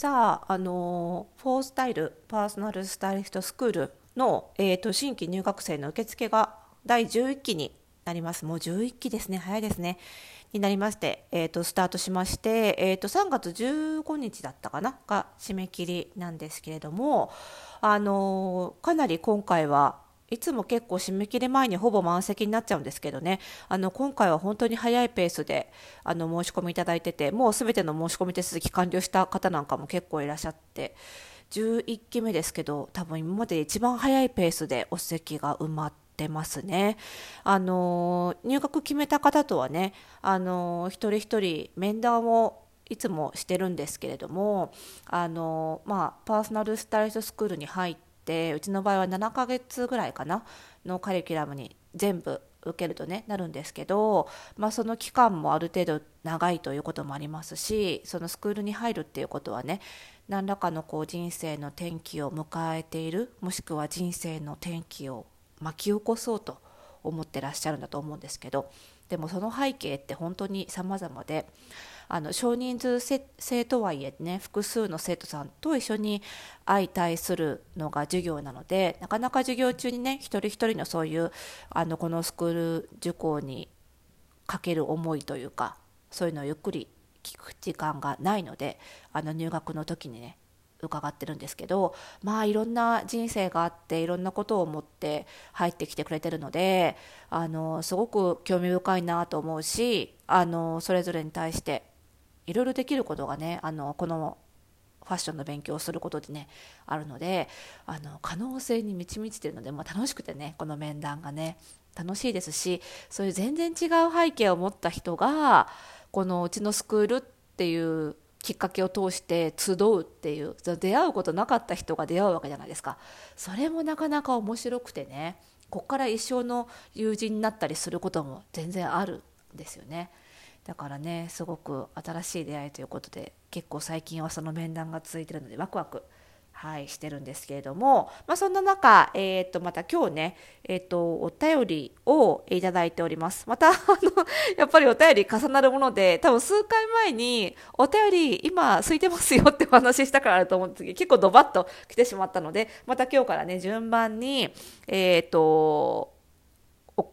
さあ、あのフォースタイルパーソナルスタイリストスクールの、えーと、新規入学生の受付が第11期になります。もう11期ですね。早いですね。になりまして、えーと、スタートしまして、えーと、3月15日だったかな？が締め切りなんですけれども、あのかなり今回はいつも結構締め切り前にほぼ満席になっちゃうんですけどねあの今回は本当に早いペースであの申し込みいただいててもうすべての申し込み手続き完了した方なんかも結構いらっしゃって11期目ですけど多分今まで一番早いペースでお席が埋まってますね。あの入学決めた方とはねあの一人一人面談をいつもしてるんですけれどもあの、まあ、パーソナルスタイリストスクールに入っててうちの場合は7ヶ月ぐらいかなのカリキュラムに全部受けるとねなるんですけど、まあ、その期間もある程度長いということもありますしそのスクールに入るっていうことはね何らかのこう人生の転機を迎えているもしくは人生の転機を巻き起こそうと思ってらっしゃるんだと思うんですけどでもその背景って本当に様々であの少人数制とはいえね複数の生徒さんと一緒に相対するのが授業なのでなかなか授業中にね一人一人のそういうあのこのスクール受講にかける思いというかそういうのをゆっくり聞く時間がないのであの入学の時にね伺ってるんですけどまあいろんな人生があっていろんなことを思って入ってきてくれてるのであのすごく興味深いなと思うしあのそれぞれに対していろいろできることがねあのこのファッションの勉強をすることでねあるのであの可能性に満ち満ちてるので、まあ、楽しくてねこの面談がね楽しいですしそういう全然違う背景を持った人がこのうちのスクールっていうきっかけを通して集うっていう出会うことなかった人が出会うわけじゃないですかそれもなかなか面白くてねこっから一生の友人になったりすることも全然あるんですよね。だからねすごく新しい出会いということで結構最近はその面談が続いてるのでワクワクはい、してるんですけれども、まあ、そんな中、えー、とまた今日ね、えー、とお便りをいただいております。またあの やっぱりお便り重なるもので多分数回前にお便り今空いてますよってお話ししたからあると思うんですけど結構ドバッと来てしまったのでまた今日からね順番にえっ、ー、と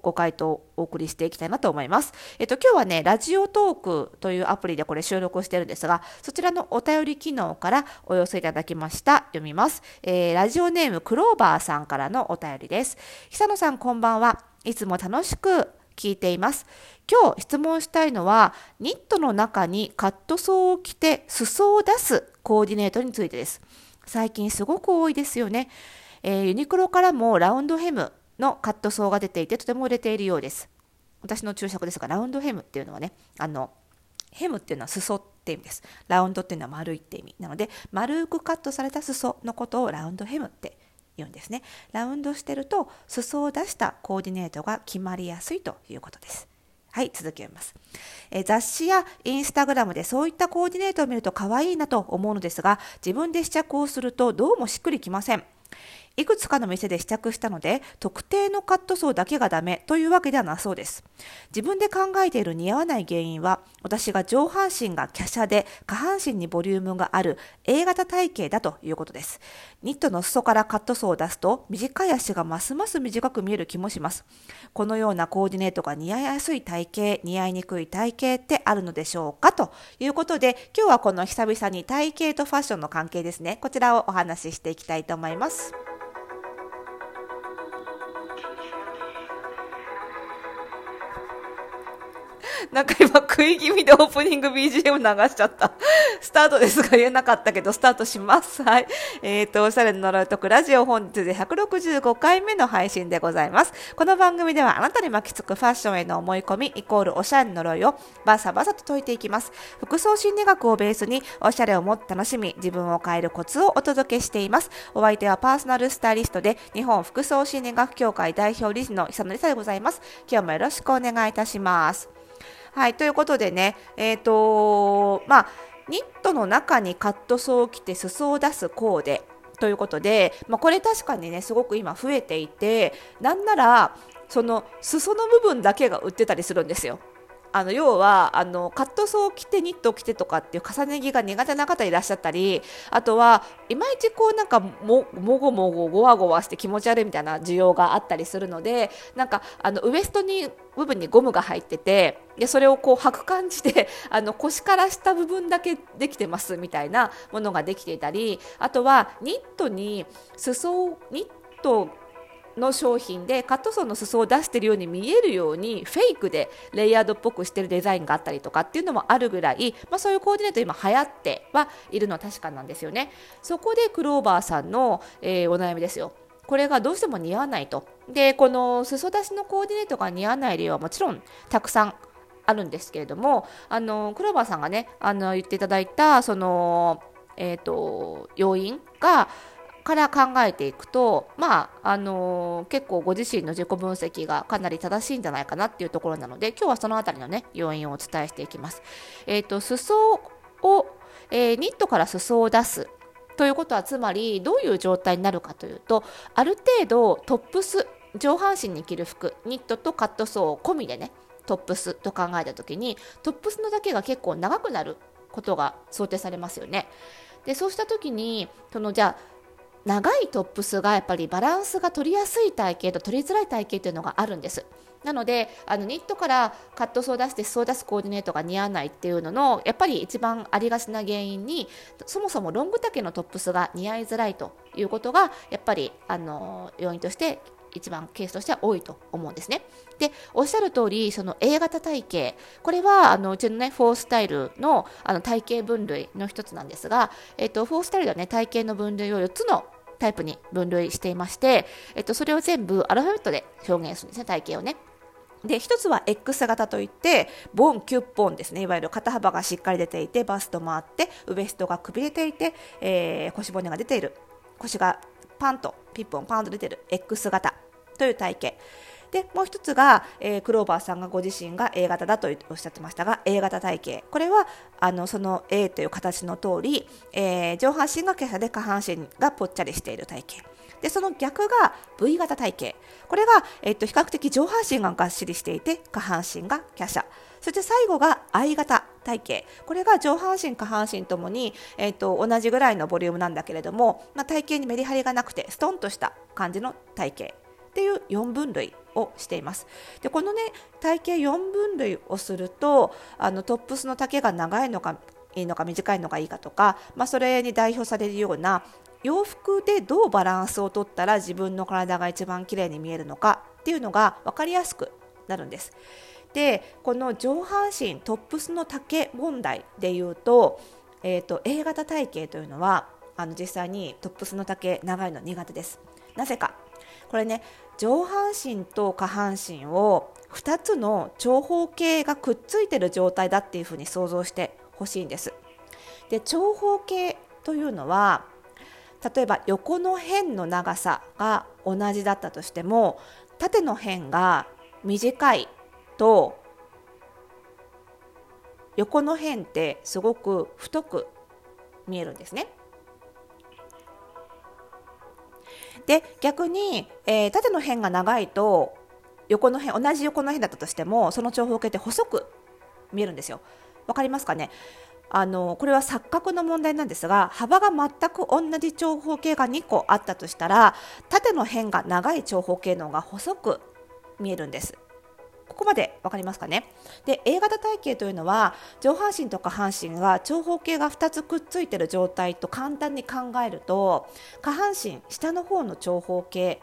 ご回答をお送りしていきたいなと思います。えっと、今日はね、ラジオトークというアプリでこれ収録してるんですが、そちらのお便り機能からお寄せいただきました。読みます。えー、ラジオネームクローバーさんからのお便りです。久野さんこんばんは。いつも楽しく聞いています。今日質問したいのは、ニットの中にカットソーを着て裾を出すコーディネートについてです。最近すごく多いですよね。えー、ユニクロからもラウンドヘム、のカットソーが出ていてとても売れているようです。私の注釈ですが、ラウンドヘムっていうのはね、あの、ヘムっていうのは裾って意味です。ラウンドっていうのは丸いって意味。なので、丸くカットされた裾のことをラウンドヘムって言うんですね。ラウンドしてると、裾を出したコーディネートが決まりやすいということです。はい、続きます。え雑誌やインスタグラムでそういったコーディネートを見ると可愛いなと思うのですが、自分で試着をするとどうもしっくりきません。いくつかの店で試着したので、特定のカットソーだけがダメというわけではなそうです。自分で考えている似合わない原因は、私が上半身が華奢で下半身にボリュームがある A 型体型だということです。ニットの裾からカットソーを出すと、短い足がますます短く見える気もします。このようなコーディネートが似合いやすい体型、似合いにくい体型ってあるのでしょうかということで、今日はこの久々に体型とファッションの関係ですね。こちらをお話ししていきたいと思います。なんか今食い気味でオープニング BGM 流しちゃった。スタートですが言えなかったけど、スタートします。はい。えっ、ー、と、おしゃれの呪いとくラジオ本日で165回目の配信でございます。この番組ではあなたに巻きつくファッションへの思い込みイコールおしゃれの呪いをバサバサと解いていきます。服装心理学をベースにおしゃれをもっと楽しみ、自分を変えるコツをお届けしています。お相手はパーソナルスタイリストで日本服装心理学協会代表理事の久野理沙でございます。今日もよろしくお願いいたします。はい、ということでね、えっ、ー、とまあ、ニットの中にカットソーを着て裾を出すコーデということで、まあ、これ確かにね、すごく今増えていて、なんなら、その裾の部分だけが売ってたりするんですよ。あの要はあのカットソーを着てニットを着てとかっていう重ね着が苦手な方いらっしゃったりあとはいまいちこうなんかももごもごごわごわして気持ち悪いみたいな需要があったりするのでなんかあのウエストに部分にゴムが入っててでそれをこう履く感じで あの腰から下部分だけできてますみたいなものができていたりあとはニットに裾をニットの商品でカットソーの裾を出しているように見えるようにフェイクでレイヤードっぽくしてるデザインがあったりとかっていうのもあるぐらい、まあ、そういうコーディネート今流行ってはいるのは確かなんですよね。そこでクローバーさんの、えー、お悩みですよ。これがどうしても似合わないと。でこの裾出しのコーディネートが似合わない理由はもちろんたくさんあるんですけれどもあのクローバーさんがねあの言っていただいたその、えーと要因がから考えていくと、まああのー、結構ご自身の自己分析がかなり正しいんじゃないかなっていうところなので今日はその辺りのね要因をお伝えしていきます。えーと、裾を、えー、ニットから裾を出すということはつまりどういう状態になるかというとある程度トップス上半身に着る服ニットとカットソー込みでねトップスと考えた時にトップスのだけが結構長くなることが想定されますよね。でそうした時にそのじゃあ長いトップスがやっぱりバランスが取りやすい体型と取りづらい体型というのがあるんです。なのであのニットからカットソー出して裾を出すコーディネートが似合わないっていうののやっぱり一番ありがちな原因にそもそもロング丈のトップスが似合いづらいということがやっぱりあの要因として一番ケースとしては多いと思うんですね。で、おっしゃる通り、その A 型体型、これはあのうちのね、フォースタイルのあの体型分類の一つなんですが、えっと、フォースタイルではね、体型の分類を4つのタイプに分類していまして、えっと、それを全部アルファベットで表現するんですね、体型をね。で1つは X 型といってボンキュッポンですねいわゆる肩幅がしっかり出ていてバストもあってウエストがくびれていて、えー、腰骨が出ている腰がパンとピッポンパンと出てる X 型という体型でもう一つが、えー、クローバーさんがご自身が A 型だとおっしゃってましたが A 型体型これはあのその A という形の通り、えー、上半身が華奢で下半身がぽっちゃりしている体型でその逆が V 型体型これが、えっと、比較的上半身ががっしりしていて下半身が華奢。そして最後が I 型体型これが上半身下半身ともに、えっと、同じぐらいのボリュームなんだけれども、まあ、体型にメリハリがなくてストンとした感じの体型っていう4分類をしていますでこのね体型4分類をするとあのトップスの丈が長いのかいいのか短いのがいいかとか、まあ、それに代表されるような洋服でどうバランスをとったら自分の体が一番綺麗に見えるのかっていうのが分かりやすくなるんです。でこの上半身トップスの丈問題でいうと,、えー、と A 型体型というのはあの実際にトップスの丈長いの苦手です。なぜかこれね上半身と下半身を2つの長方形がくっついてる状態だっていうふうに想像してほしいんです。で長方形というのは例えば横の辺の長さが同じだったとしても縦の辺が短いと横の辺ってすごく太く見えるんですね。で逆に、えー、縦の辺が長いと横の辺同じ横の辺だったとしてもその長方形って細く見えるんですよ。わかりますかね？あのこれは錯覚の問題なんですが幅が全く同じ長方形が2個あったとしたら縦の辺が長い長方形の方が細く見えるんです。ここまで分かりますかね？で A 型体型というのは上半身と下半身が長方形が2つくっついている状態と簡単に考えると下半身下の方の長方形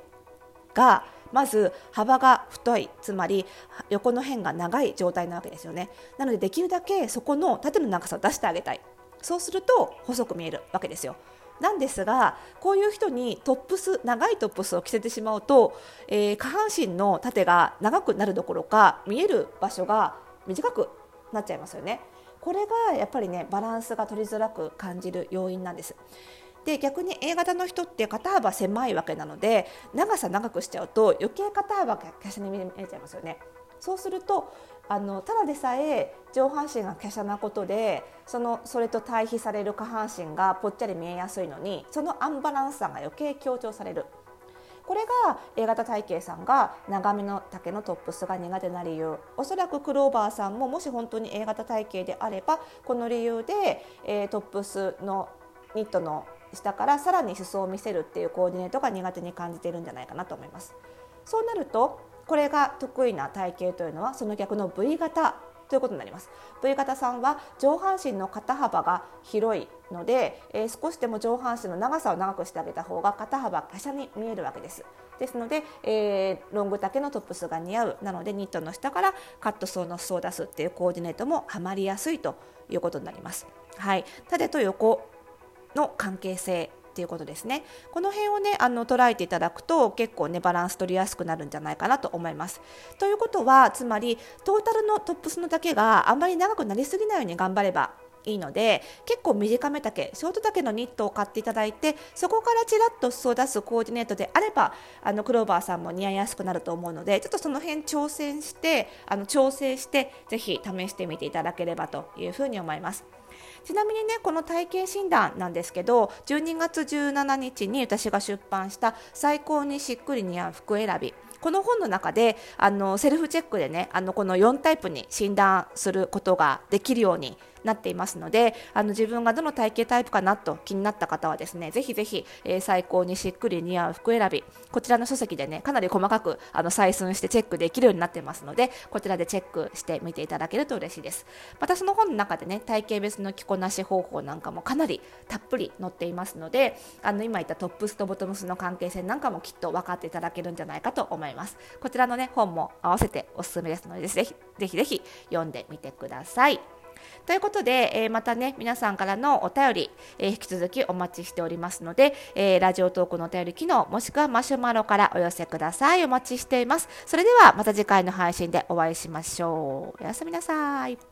がまず幅が太いつまり横の辺が長い状態なわけですよね。なのでできるだけそこの縦の長さを出してあげたい。そうすると細く見えるわけですよ。なんですがこういう人にトップス長いトップスを着せてしまうと、えー、下半身の縦が長くなるどころか見える場所が短くなっちゃいますよね。これがやっぱりねバランスが取りづらく感じる要因なんです。で逆に A 型の人って肩幅狭いわけなので長さ長くしちゃうと余計肩幅が華奢に見えちゃいますよね。そうするとあのただでさえ上半身が華奢なことでそのそれと対比される下半身がぽっちゃり見えやすいのにそのアンバランスさが余計強調されるこれが A 型体型さんが長めの丈のトップスが苦手な理由おそらくクローバーさんももし本当に A 型体型であればこの理由で、えー、トップスのニットの下からさらに裾を見せるっていうコーディネートが苦手に感じているんじゃないかなと思います。そうなるとこれが得意な体型というのはその逆の V 型ということになります。V 型さんは上半身の肩幅が広いので、えー、少しでも上半身の長さを長くしてあげた方が肩幅華奢に見えるわけです。ですので、えー、ロング丈のトップスが似合う。なのでニットの下からカットソーの裾を出すっていうコーディネートもはまりやすいということになります。はい。縦と横の関係性っていうことですねこの辺をねあの捉えていただくと結構ねバランス取りやすくなるんじゃないかなと思いますということはつまりトータルのトップスの丈があんまり長くなりすぎないように頑張ればいいので結構短め丈ショート丈のニットを買っていただいてそこからちらっと裾を出すコーディネートであればあのクローバーさんも似合いやすくなると思うのでちょっとその辺挑戦してあの調整してぜひ試してみていただければというふうに思います。ちなみにねこの体型診断なんですけど12月17日に私が出版した「最高にしっくり似合う服選び」この本の中であのセルフチェックでねあのこの4タイプに診断することができるようになっていますのであの自分がどの体型タイプかなと気になった方はですねぜひぜひ、えー、最高にしっくり似合う服選びこちらの書籍でねかなり細かくあの採寸してチェックできるようになってますのでこちらでチェックしてみていただけると嬉しいですまたその本の中でね体型別の着こなし方法なんかもかなりたっぷり載っていますのであの今言ったトップスとボトムスの関係性なんかもきっと分かっていただけるんじゃないかと思いますこちらのね本も合わせておすすめですのでぜひぜひぜひ読んでみてください。ということで、えー、またね、皆さんからのお便り、えー、引き続きお待ちしておりますので、えー、ラジオトークのお便り機能、もしくはマシュマロからお寄せください。お待ちしています。それではまた次回の配信でお会いしましょう。おやすみなさい。